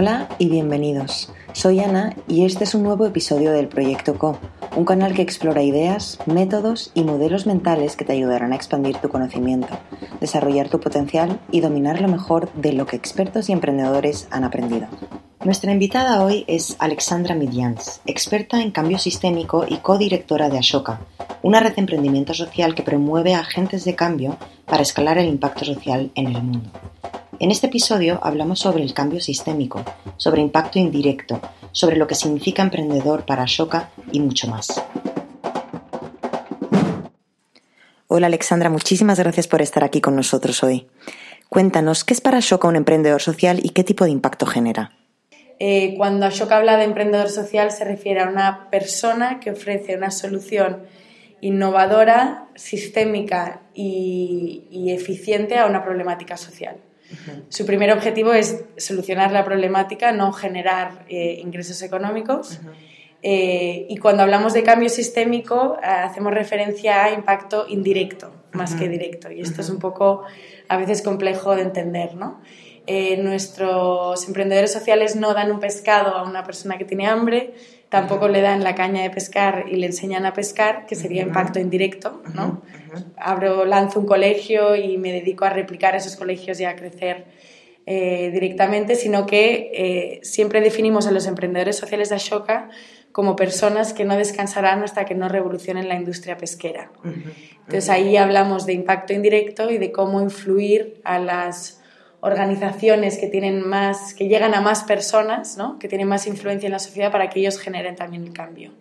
Hola y bienvenidos. Soy Ana y este es un nuevo episodio del Proyecto Co, un canal que explora ideas, métodos y modelos mentales que te ayudarán a expandir tu conocimiento, desarrollar tu potencial y dominar lo mejor de lo que expertos y emprendedores han aprendido. Nuestra invitada hoy es Alexandra Midyans, experta en cambio sistémico y codirectora de Ashoka, una red de emprendimiento social que promueve agentes de cambio para escalar el impacto social en el mundo. En este episodio hablamos sobre el cambio sistémico, sobre impacto indirecto, sobre lo que significa emprendedor para Ashoka y mucho más. Hola Alexandra, muchísimas gracias por estar aquí con nosotros hoy. Cuéntanos, ¿qué es para Ashoka un emprendedor social y qué tipo de impacto genera? Eh, cuando Ashoka habla de emprendedor social se refiere a una persona que ofrece una solución innovadora, sistémica y eficiente a una problemática social. Su primer objetivo es solucionar la problemática, no generar eh, ingresos económicos. Eh, y cuando hablamos de cambio sistémico, eh, hacemos referencia a impacto indirecto más que directo. Y esto es un poco a veces complejo de entender, ¿no? nuestros emprendedores sociales no dan un pescado a una persona que tiene hambre, tampoco le dan la caña de pescar y le enseñan a pescar, que sería impacto indirecto, ¿no? Abro, lanzo un colegio y me dedico a replicar esos colegios y a crecer eh, directamente, sino que eh, siempre definimos a los emprendedores sociales de Ashoka como personas que no descansarán hasta que no revolucionen la industria pesquera. Entonces ahí hablamos de impacto indirecto y de cómo influir a las organizaciones que tienen más, que llegan a más personas, ¿no? que tienen más influencia en la sociedad para que ellos generen también el cambio.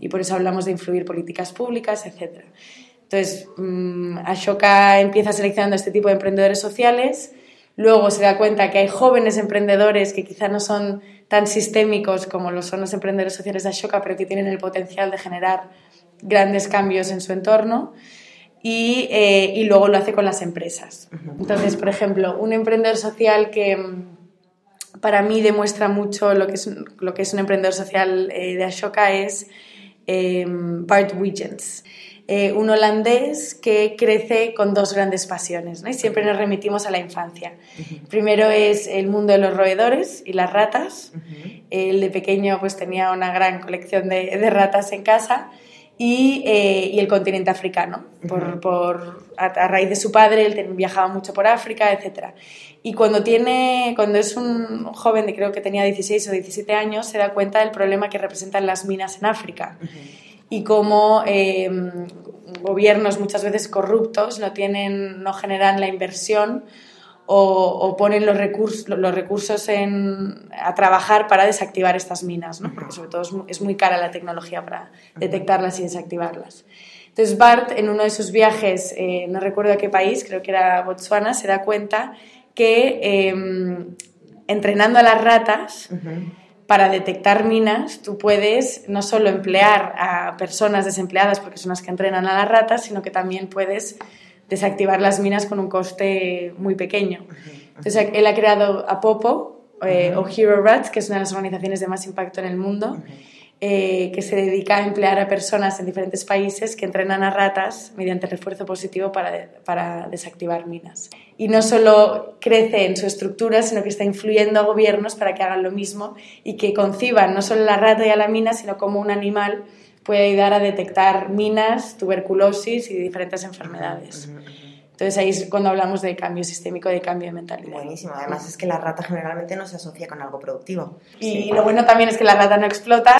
Y por eso hablamos de influir políticas públicas, etc. Entonces, um, Ashoka empieza seleccionando este tipo de emprendedores sociales, luego se da cuenta que hay jóvenes emprendedores que quizá no son tan sistémicos como lo son los emprendedores sociales de Ashoka, pero que tienen el potencial de generar grandes cambios en su entorno y, eh, y, luego lo hace con las empresas. Entonces, por ejemplo, un emprendedor social que mm, para mí demuestra mucho lo que es, lo que es un emprendedor social eh, de Ashoka es eh, Bart Wiggins. Eh, un holandés que crece con dos grandes pasiones, ¿no? y siempre nos remitimos a la infancia. Primero es el mundo de los roedores y las ratas. Él de pequeño pues tenía una gran colección de, de ratas en casa y, eh, y el continente africano. Por, por, a, raíz de su padre, él viajaba mucho por África, etc. Y cuando, tiene, cuando es un joven de creo que tenía 16 o 17 años, se da cuenta del problema que representan las minas en África. Y cómo em, gobiernos muchas veces corruptos no, tienen, no generan la inversión o, ponen los recursos, los recursos en, a trabajar para desactivar estas minas, ¿no? porque sobre todo es muy, cara la tecnología para detectarlas y desactivarlas. Entonces Bart, en uno de sus viajes, eh, no recuerdo a qué país, creo que era Botswana, se da cuenta que em, entrenando a las ratas para detectar minas, tú puedes no solo emplear a personas desempleadas, porque son las que entrenan a las ratas, sino que también puedes desactivar las minas con un coste muy pequeño. Entonces, él ha creado a Popo, eh, o Hero Rats, que es una de las organizaciones de más impacto en el mundo, eh, que se dedica a emplear a personas en diferentes países que entrenan a ratas mediante refuerzo positivo para, para desactivar minas. Y no solo crece en su estructura, sino que está influyendo a gobiernos para que hagan lo mismo y que conciban no solo la rata y la mina, sino como un animal puede ayudar a detectar minas, tuberculosis y diferentes enfermedades. Entonces ahí es cuando hablamos de cambio sistémico, de cambio de mentalidad. Buenísimo. Además es que la rata generalmente no se asocia con algo productivo. Y lo bueno también es que la rata no explota.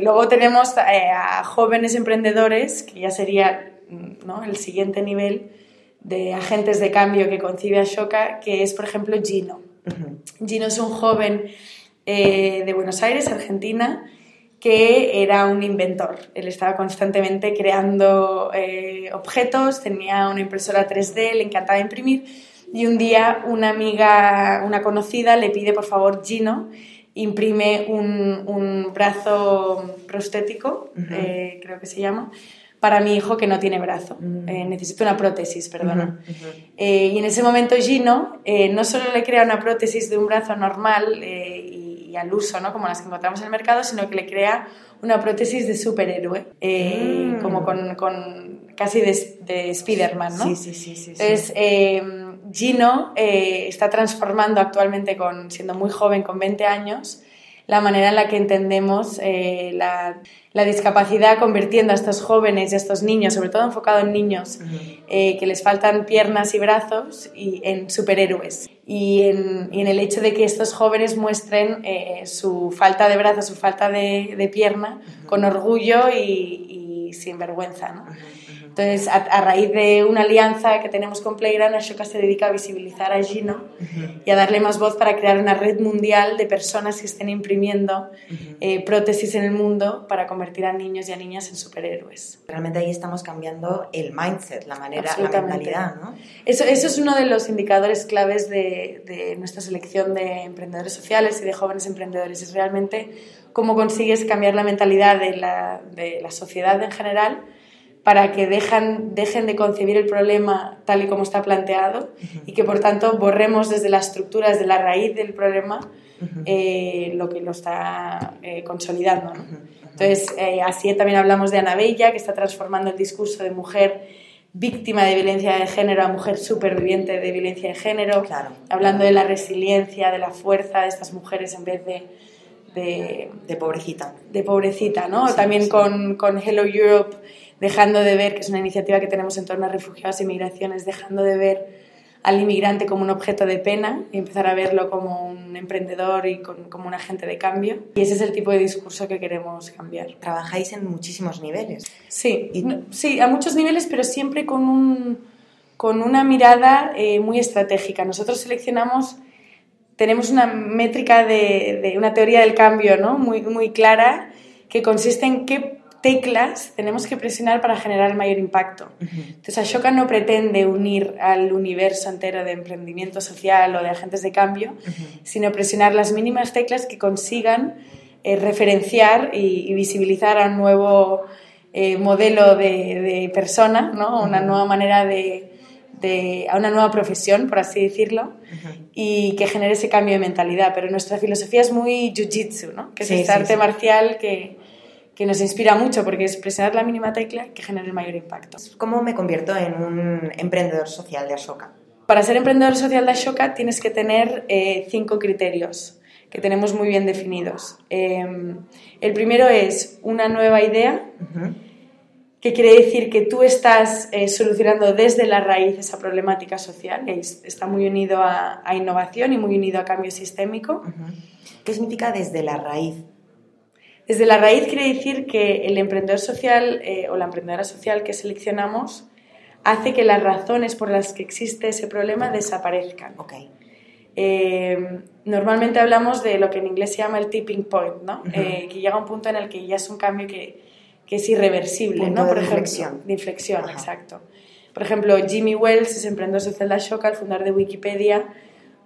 Luego tenemos eh, a jóvenes emprendedores, que ya sería ¿no? el siguiente nivel de agentes de cambio que concibe Ashoka, que es, por ejemplo, Gino. Gino es un joven eh, de Buenos Aires, Argentina, que era un inventor. Él estaba constantemente creando eh, objetos, tenía una impresora 3D, le encantaba imprimir y un día una amiga, una conocida, le pide por favor Gino imprime un, brazo prostético, eh, creo que se llama, para mi hijo que no tiene brazo. Mm. Eh, necesito una prótesis, perdona. y en ese momento Gino no solo le crea una prótesis de un brazo normal y al uso, ¿no? como las que encontramos en el mercado, sino que le crea una prótesis de superhéroe, eh, mm. como con, con, casi de, de Spider-Man. ¿no? Sí, sí, sí. sí, Entonces, eh, Gino eh, está transformando actualmente, con, siendo muy joven, con 20 años, la manera en la que entendemos eh, la, la, discapacidad, convirtiendo a estos jóvenes y a estos niños, sobre todo enfocado en niños, eh, que les faltan piernas y brazos, y en superhéroes. Y en, y en el hecho de que estos jóvenes muestren eh, su falta de brazos, su falta de, de pierna, con orgullo y, y sin vergüenza. ¿no? Entonces, a, a, raíz de una alianza que tenemos con Playground, Ashoka se dedica a visibilizar a Gino uh -huh. y a darle más voz para crear una red mundial de personas que estén imprimiendo uh -huh. eh, prótesis en el mundo para convertir a niños y a niñas en superhéroes. Realmente ahí estamos cambiando el mindset, la manera, la mentalidad, ¿no? Eso, eso es uno de los indicadores claves de, de nuestra selección de emprendedores sociales y de jóvenes emprendedores. Es realmente cómo consigues cambiar la mentalidad de la, de la sociedad en general para que dejan, dejen de concebir el problema tal y como está planteado uh -huh. y que por tanto borremos desde las estructuras, de la raíz del problema, uh -huh. eh, lo que lo está eh, consolidando. ¿no? Uh -huh. Entonces, eh, así también hablamos de Ana Bella, que está transformando el discurso de mujer víctima de violencia de género a mujer superviviente de violencia de género, claro. hablando de la resiliencia, de la fuerza de estas mujeres en vez de... De, de pobrecita. De pobrecita, ¿no? Sí, también sí. Con, con Hello Europe dejando de ver, que es una iniciativa que tenemos en torno a refugiados y migraciones, dejando de ver al inmigrante como un objeto de pena y empezar a verlo como un emprendedor y con, como un agente de cambio. Y ese es el tipo de discurso que queremos cambiar. Trabajáis en muchísimos niveles. Sí, y... sí a muchos niveles, pero siempre con, un, con una mirada eh, muy estratégica. Nosotros seleccionamos, tenemos una métrica de, de una teoría del cambio ¿no? muy, muy clara que consiste en qué teclas tenemos que presionar para generar el mayor impacto. Uh -huh. Entonces, Ashoka no pretende unir al universo entero de emprendimiento social o de agentes de cambio, uh -huh. sino presionar las mínimas teclas que consigan eh, referenciar y, y, visibilizar a un nuevo eh, modelo de, de, persona, ¿no? una nueva manera de, de, a una nueva profesión, por así decirlo, y que genere ese cambio de mentalidad. Pero nuestra filosofía es muy jiu-jitsu, ¿no? que es sí, este sí, arte sí. marcial que que nos inspira mucho porque es presionar la mínima tecla que genera el mayor impacto. ¿Cómo me convierto en un emprendedor social de Ashoka? Para ser emprendedor social de Ashoka tienes que tener eh, cinco criterios que tenemos muy bien definidos. Eh, el primero es una nueva idea, uh -huh. que quiere decir que tú estás eh, solucionando desde la raíz esa problemática social, y está muy unido a, a, innovación y muy unido a cambio sistémico. Uh -huh. ¿Qué significa desde la raíz? Desde la raíz quiere decir que el emprendedor social eh, o la emprendedora social que seleccionamos hace que las razones por las que existe ese problema desaparezcan. Okay. Eh, normalmente hablamos de lo que en inglés se llama el tipping point, ¿no? Uh -huh. eh, que llega a un punto en el que ya es un cambio que, que es irreversible, punto ¿no? Por de inflexión. De inflexión, exacto. Por ejemplo, Jimmy Wells es emprendedor social de Ashoka, el fundador de Wikipedia,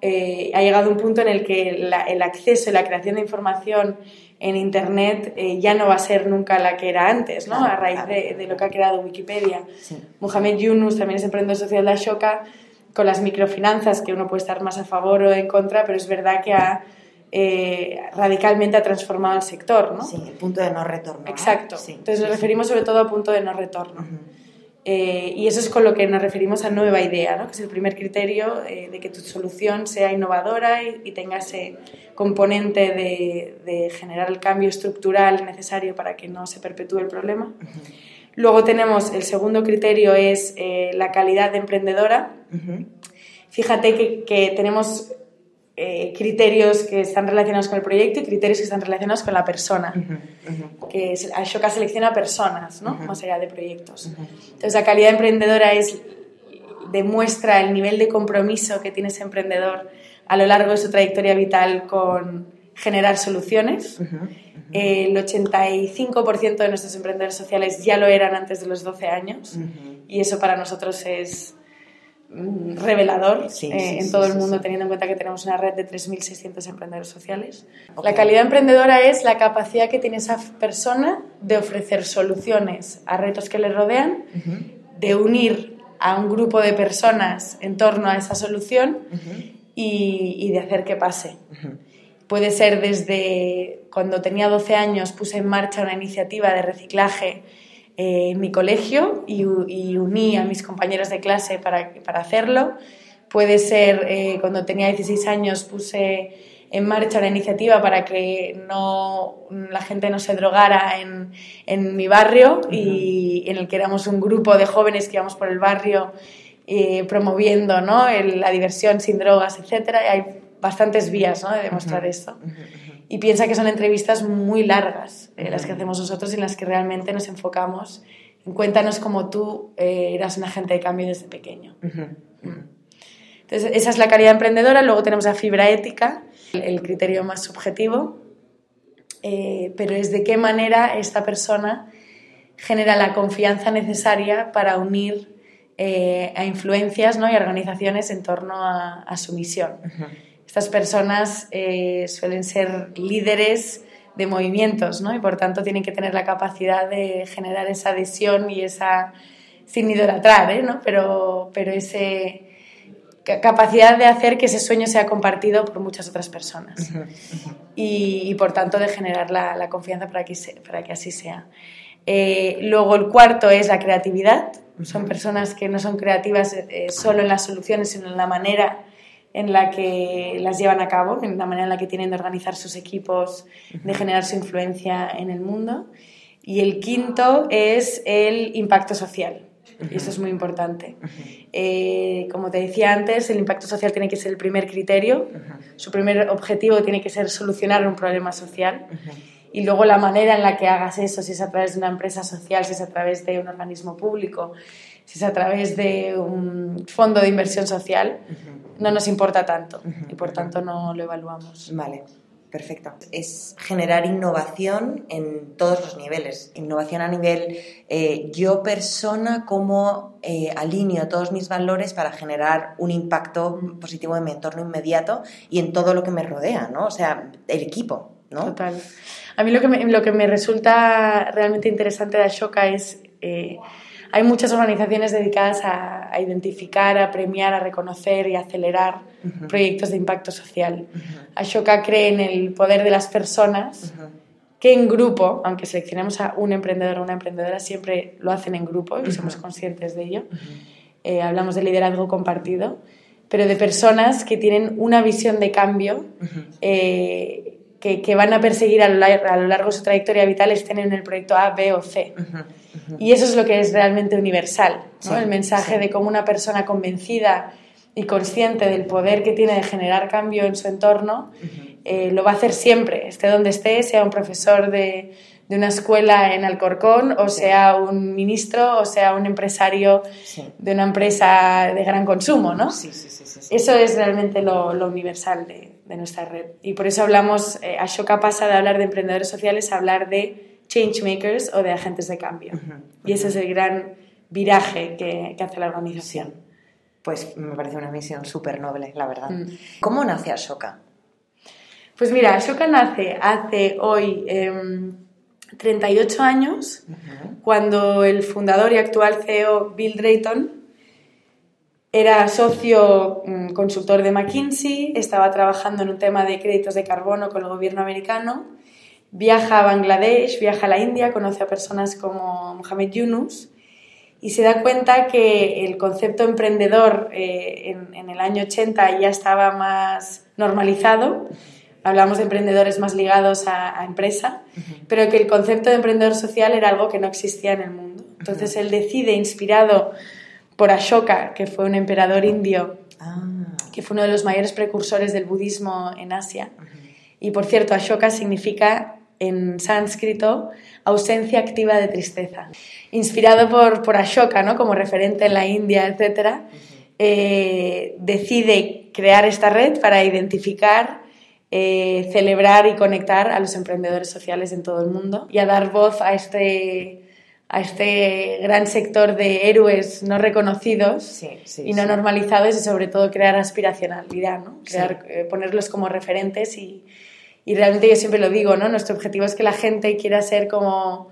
eh, ha llegado a un punto en el que la, el acceso y la creación de información en Internet eh, ya no va a ser nunca la que era antes, ¿no? Claro, a raíz claro. de, de, lo que ha creado Wikipedia. Sí. Mohamed Yunus también es emprendedor social de Ashoka, con las microfinanzas, que uno puede estar más a favor o en contra, pero es verdad que ha eh, radicalmente ha transformado el sector, ¿no? Sí, el punto de no retorno. Exacto. ¿no? Sí, Entonces sí, nos referimos sobre todo a punto de no retorno. Uh -huh. Eh, y eso es con lo que nos referimos a nueva idea, ¿no? que es el primer criterio eh, de que tu solución sea innovadora y, y tenga ese componente de, de, generar el cambio estructural necesario para que no se perpetúe el problema. Uh -huh. Luego tenemos el segundo criterio es eh, la calidad de emprendedora. Uh -huh. Fíjate que, que tenemos eh, criterios que están relacionados con el proyecto y criterios que están relacionados con la persona. Uh -huh, uh -huh. Que Ashoka selecciona personas, ¿no? Uh -huh. Más allá de proyectos. Entonces, la calidad emprendedora es, demuestra el nivel de compromiso que tiene ese emprendedor a lo largo de su trayectoria vital con generar soluciones. El 85% de nuestros emprendedores sociales ya lo eran antes de los 12 años y eso para nosotros es revelador sí, eh, sí, en todo el mundo, teniendo en cuenta que tenemos una red de 3.600 emprendedores sociales. Okay. La calidad emprendedora es la capacidad que tiene esa persona de ofrecer soluciones a retos que le rodean, uh -huh. de unir a un grupo de personas en torno a esa solución uh -huh. y, y, de hacer que pase. Uh -huh. Puede ser desde cuando tenía 12 años puse en marcha una iniciativa de reciclaje eh, en mi colegio y, y, uní a mis compañeros de clase para, para hacerlo. puede ser, eh, cuando tenía 16 años puse en marcha una iniciativa para que no, la gente no se drogara en, en mi barrio y en el que éramos un grupo de jóvenes que íbamos por el barrio eh, promoviendo ¿no? la diversión sin drogas, etc. Y hay bastantes vías ¿no? de demostrar esto. Y piensa que son entrevistas muy largas eh, las que hacemos nosotros y en las que realmente nos enfocamos en cuéntanos cómo tú eh, eras un agente de cambio desde pequeño. Entonces, esa es la calidad emprendedora. Luego tenemos la fibra ética, el criterio más subjetivo, eh, pero es de qué manera esta persona genera la confianza necesaria para unir a influencias ¿no? y organizaciones en torno a, su misión. Estas personas eh, suelen ser líderes de movimientos ¿no? y por tanto tienen que tener la capacidad de generar esa adhesión y esa, sin idolatrar, ¿no? pero, pero ese capacidad de hacer que ese sueño sea compartido por muchas otras personas Y, por tanto de generar la, confianza para que, para que así sea. Eh, luego el cuarto es la creatividad. Son personas que no son creativas eh, solo en las soluciones, sino en la manera en la que las llevan a cabo, en la manera en la que tienen de organizar sus equipos, de generar su influencia en el mundo. Y el quinto es el impacto social. Y eso es muy importante. Eh, como te decía antes, el impacto social tiene que ser el primer criterio. Su primer objetivo tiene que ser solucionar un problema social. Y luego la manera en la que hagas eso, si es a través de una empresa social, si es a través de un organismo público, si es a través de un fondo de inversión social, no nos importa tanto y por tanto no lo evaluamos. Vale. Perfecto. Es generar innovación en todos los niveles. Innovación a nivel eh, yo persona, cómo eh, alineo todos mis valores para generar un impacto positivo en mi entorno inmediato y en todo lo que me rodea, ¿no? O sea, el equipo, ¿no? Total. A mí lo que me, lo que me resulta realmente interesante de Ashoka es... Eh, hay muchas organizaciones dedicadas a, identificar, a premiar, a reconocer y a acelerar proyectos de impacto social. Ashoka cree en el poder de las personas que en grupo, aunque seleccionemos a un emprendedor o una emprendedora, siempre lo hacen en grupo y somos conscientes de ello. Eh, hablamos de liderazgo compartido, pero de personas que tienen una visión de cambio eh, que, que, van a perseguir a lo, largo, de su trayectoria vital, estén en el proyecto A, B o C. Y eso es lo que es realmente universal, el mensaje de cómo una persona convencida y consciente del poder que tiene de generar cambio en su entorno, eh, lo va a hacer siempre, esté donde esté, sea un profesor de, de una escuela en Alcorcón, o sea un ministro, o sea un empresario de una empresa de gran consumo, ¿no? Eso es realmente lo, lo universal de, de, nuestra red. Y por eso hablamos, eh, Ashoka pasa de hablar de emprendedores sociales a hablar de changemakers o de agentes de cambio. Y ese es el gran viraje que, que, hace la organización. Pues me parece una misión súper noble, la verdad. Mm. ¿Cómo nace Ashoka? Pues mira, Ashoka nace hace hoy 38 em, años, cuando el fundador y actual CEO Bill Drayton era socio mm, consultor de McKinsey, estaba trabajando en un tema de créditos de carbono con el gobierno americano Viaja a Bangladesh, viaja a la India, conoce a personas como Mohamed Yunus y se da cuenta que el concepto emprendedor eh, en, el año 80 ya estaba más normalizado. Hablamos de emprendedores más ligados a, empresa, pero que el concepto de emprendedor social era algo que no existía en el mundo. Entonces él decide, inspirado por Ashoka, que fue un emperador indio, ah. que fue uno de los mayores precursores del budismo en Asia. Y por cierto, Ashoka significa en sánscrito ausencia activa de tristeza. Inspirado por, por Ashoka, ¿no? como referente en la India, etc., eh, decide crear esta red para identificar, eh, celebrar y conectar a los emprendedores sociales en todo el mundo y a dar voz a este, a este gran sector de héroes no reconocidos y no normalizados y sobre todo crear aspiracionalidad, ¿no? crear, eh, ponerlos como referentes y, y realmente yo siempre lo digo, ¿no? Nuestro objetivo es que la gente quiera ser como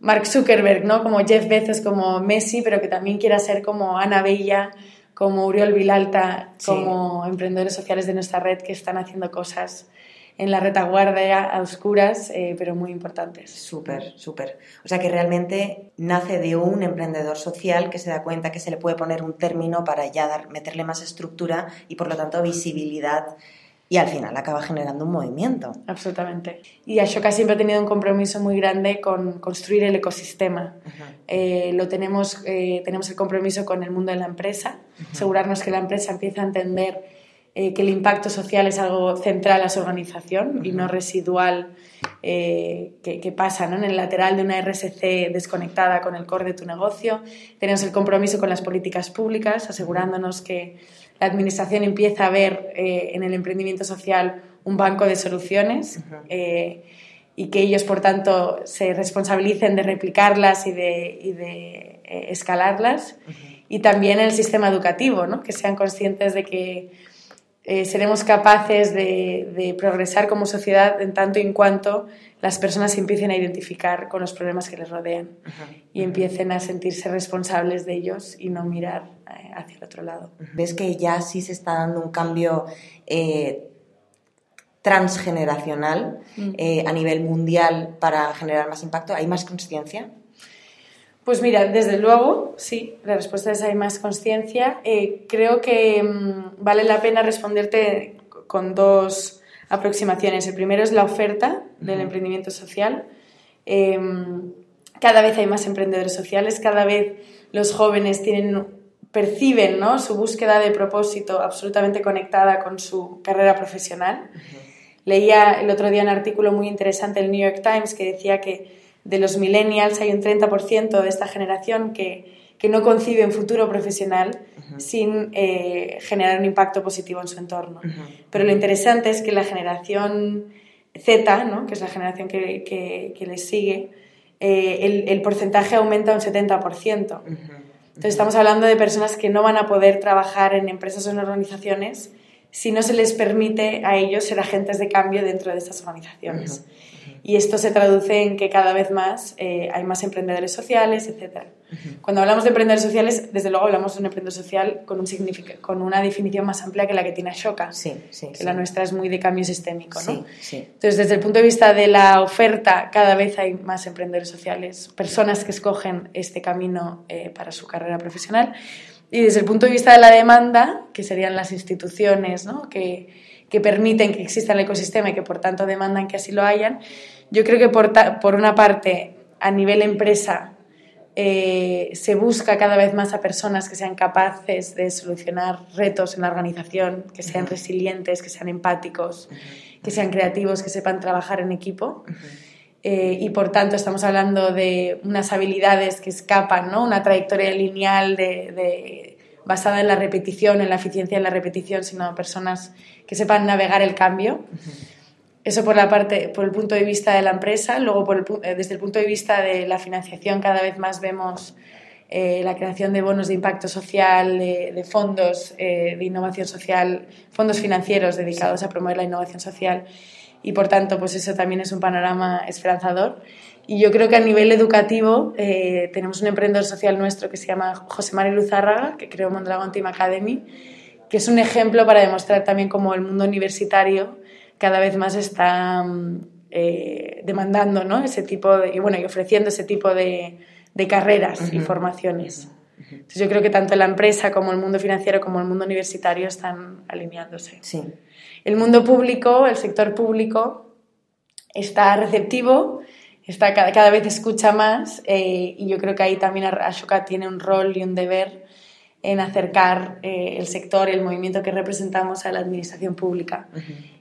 Mark Zuckerberg, ¿no? Como Jeff Bezos, como Messi, pero que también quiera ser como Ana Bella, como Uriol Vilalta, como emprendedores sociales de nuestra red que están haciendo cosas en la retaguardia a oscuras, eh, pero muy importantes. Súper, súper. O sea que realmente nace de un emprendedor social que se da cuenta que se le puede poner un término para ya dar, meterle más estructura y por lo tanto visibilidad y al final acaba generando un movimiento. Absolutamente. Y Ashoka siempre ha tenido un compromiso muy grande con construir el ecosistema. Eh, lo tenemos, eh, tenemos el compromiso con el mundo de la empresa, asegurarnos que la empresa empiece a entender eh, que el impacto social es algo central a su organización y no residual que, pasa en el lateral de una RSC desconectada con el core de tu negocio. Tenemos el compromiso con las políticas públicas, asegurándonos que la Administración empieza a ver eh, en el emprendimiento social un banco de soluciones eh, y que ellos, por tanto, se responsabilicen de replicarlas y de, eh, escalarlas. Y también el sistema educativo, ¿no? que sean conscientes de que seremos capaces de, progresar como sociedad en tanto y en cuanto las personas se empiecen a identificar con los problemas que les rodean y empiecen a sentirse responsables de ellos y no mirar hacia el otro lado. ¿Ves que ya sí se está dando un cambio eh, transgeneracional mm. eh, a nivel mundial para generar más impacto? ¿Hay más conciencia? Pues mira, desde luego, sí, la respuesta es hay más conciencia. Eh, creo que mm, vale la pena responderte con dos aproximaciones. El primero es la oferta del emprendimiento social. Em, cada vez hay más emprendedores sociales, cada vez los jóvenes tienen perciben ¿no? su búsqueda de propósito absolutamente conectada con su carrera profesional. Leía el otro día un artículo muy interesante del New York Times que decía que de los millennials hay un 30% de esta generación que, que, no concibe un futuro profesional sin eh, generar un impacto positivo en su entorno. Pero lo interesante es que la generación Z, ¿no? que es la generación que, que, que les sigue, eh, el, el, porcentaje aumenta un 70%. Entonces estamos hablando de personas que no van a poder trabajar en empresas o en organizaciones si no se les permite a ellos ser agentes de cambio dentro de estas organizaciones. Y esto se traduce en que cada vez más eh, hay más emprendedores sociales, etc. Cuando hablamos de emprendedores sociales, desde luego hablamos de un emprendedor social con, un con una definición más amplia que la que tiene Ashoka, sí, sí, que la nuestra es muy de cambio sistémico. ¿no? Entonces, desde el punto de vista de la oferta, cada vez hay más emprendedores sociales, personas que escogen este camino eh, para su carrera profesional. Y desde el punto de vista de la demanda, que serían las instituciones ¿no? que, que permiten que exista el ecosistema y que por tanto demandan que así lo hayan, yo creo que por, por una parte, a nivel empresa, eh, se busca cada vez más a personas que sean capaces de solucionar retos en la organización, que sean resilientes, que sean empáticos, que sean creativos, que sepan trabajar en equipo. Eh, y por tanto estamos hablando de unas habilidades que escapan, ¿no? una trayectoria lineal de, basada en la repetición, en la eficiencia en la repetición, sino personas que sepan navegar el cambio. Eso por, la parte, por el punto de vista de la empresa. Luego, por eh, desde el punto de vista de la financiación, cada vez más vemos eh, la creación de bonos de impacto social, de, fondos de innovación social, fondos financieros dedicados a promover la innovación social y por tanto pues eso también es un panorama esperanzador. Y yo creo que a nivel educativo eh, tenemos un emprendedor social nuestro que se llama José María Luzárraga, que creó Mondragón Team Academy, que es un ejemplo para demostrar también cómo el mundo universitario cada vez más está mm, eh, demandando ¿no? ese tipo de, y, bueno, y ofreciendo ese tipo de, de carreras y formaciones. Entonces yo creo que tanto la empresa como el mundo financiero como el mundo universitario están alineándose. Sí. El mundo público, el sector público, está receptivo, está, cada, vez escucha más eh, y yo creo que ahí también Ashoka tiene un rol y un deber en acercar eh, el sector, el movimiento que representamos a la administración pública.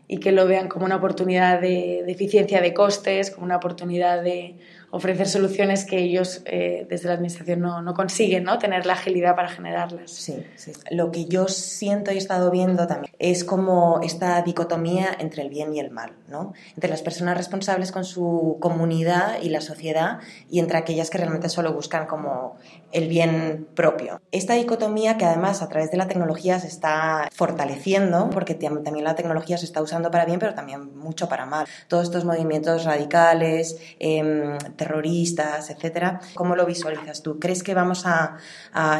Y que lo vean como una oportunidad de, de eficiencia de costes, como una oportunidad de ofrecer soluciones que ellos eh, desde la administración no, no, consiguen ¿no? tener la agilidad para generarlas. Sí, sí. Lo que yo siento y he estado viendo también es como esta dicotomía entre el bien y el mal, ¿no? entre las personas responsables con su comunidad y la sociedad y entre aquellas que realmente solo buscan como el bien propio. Esta dicotomía que además a través de la tecnología se está fortaleciendo, porque también la tecnología se está usando para bien, pero también mucho para mal. Todos estos movimientos radicales, eh, terroristas, etcétera. ¿Cómo lo visualizas tú? ¿Crees que vamos a,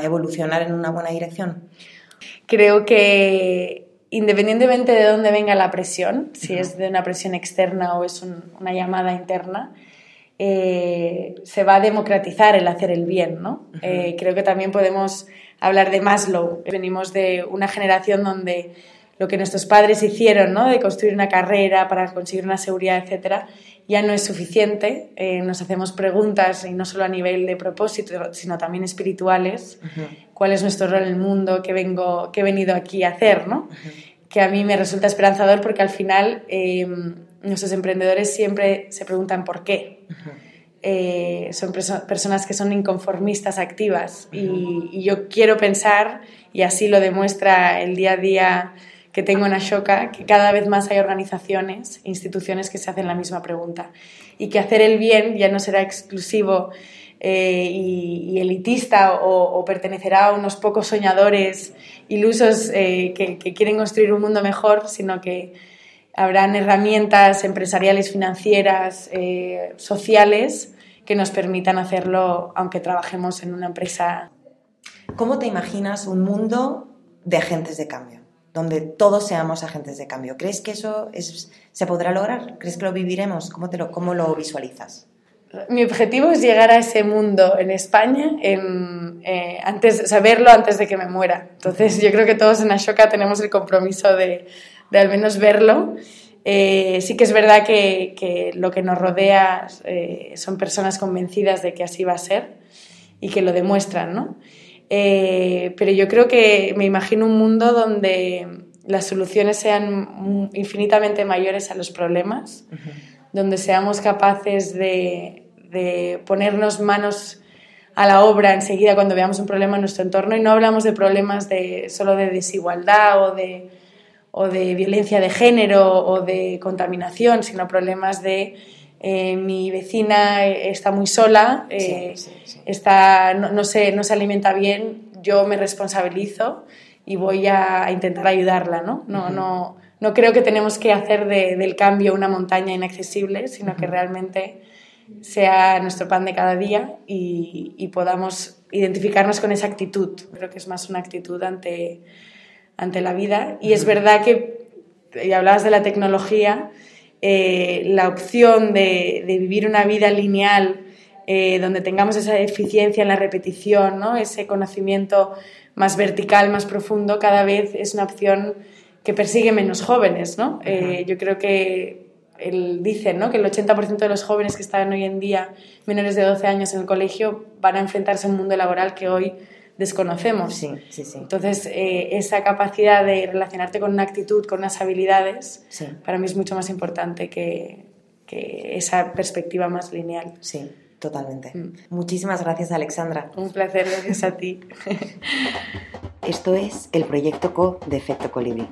evolucionar en una buena dirección? Creo que independientemente de dónde venga la presión, si es de una presión externa o es una llamada interna, eh, se va a democratizar el hacer el bien, ¿no? Eh, creo que también podemos hablar de Maslow. Venimos de una generación donde lo que nuestros padres hicieron, ¿no? De construir una carrera para conseguir una seguridad, etcétera, ya no es suficiente. Eh, nos hacemos preguntas, y no solo a nivel de propósito, sino también espirituales. ¿Cuál es nuestro rol en el mundo? ¿Qué, vengo, qué he venido aquí a hacer, ¿no? Que a mí me resulta esperanzador porque al final nuestros emprendedores siempre se preguntan por qué. Eh, son personas que son inconformistas activas y, yo quiero pensar, y así lo demuestra el día a día que tengo en Ashoka, que cada vez más hay organizaciones, instituciones que se hacen la misma pregunta. Y que hacer el bien ya no será exclusivo eh, y, elitista o, pertenecerá a unos pocos soñadores ilusos eh, que, que quieren construir un mundo mejor, sino que habrán herramientas empresariales, financieras, eh, sociales que nos permitan hacerlo aunque trabajemos en una empresa. ¿Cómo te imaginas un mundo de agentes de cambio? Donde todos seamos agentes de cambio. ¿Crees que eso se podrá lograr? ¿Crees que lo viviremos? ¿Cómo, te lo, cómo lo visualizas? Mi objetivo es llegar a ese mundo en España, en, eh, antes, saberlo antes de que me muera. Entonces, yo creo que todos en Ashoka tenemos el compromiso de de al menos verlo. Eh, sí que es verdad que, lo que nos rodea eh, son personas convencidas de que así va a ser y que lo demuestran, ¿no? Eh, pero yo creo que me imagino un mundo donde las soluciones sean infinitamente mayores a los problemas, donde seamos capaces de, de ponernos manos a la obra enseguida cuando veamos un problema en nuestro entorno y no hablamos de problemas de, solo de desigualdad o de o de violencia de género o de contaminación, sino problemas de eh, mi vecina está muy sola, eh, Está, no, se, no se alimenta bien, yo me responsabilizo y voy a, intentar ayudarla. ¿no? No, no, no creo que tenemos que hacer del cambio una montaña inaccesible, sino que realmente sea nuestro pan de cada día y, y podamos identificarnos con esa actitud. Creo que es más una actitud ante ante la vida. Y es verdad que, y hablabas de la tecnología, eh, la opción de, vivir una vida lineal eh, donde tengamos esa eficiencia en la repetición, ¿no? ese conocimiento más vertical, más profundo, cada vez es una opción que persigue menos jóvenes. ¿no? Eh, yo creo que él dice ¿no? que el 80% de los jóvenes que están hoy en día menores de 12 años en el colegio van a enfrentarse a un mundo laboral que hoy desconocemos. Sí, sí, sí. Entonces, eh, esa capacidad de relacionarte con una actitud, con unas habilidades, para mí es mucho más importante que, que, esa perspectiva más lineal. Sí, totalmente. Mm. Muchísimas gracias, Alexandra. Un placer, gracias a ti. Esto es el proyecto CO de Efecto Colibrí.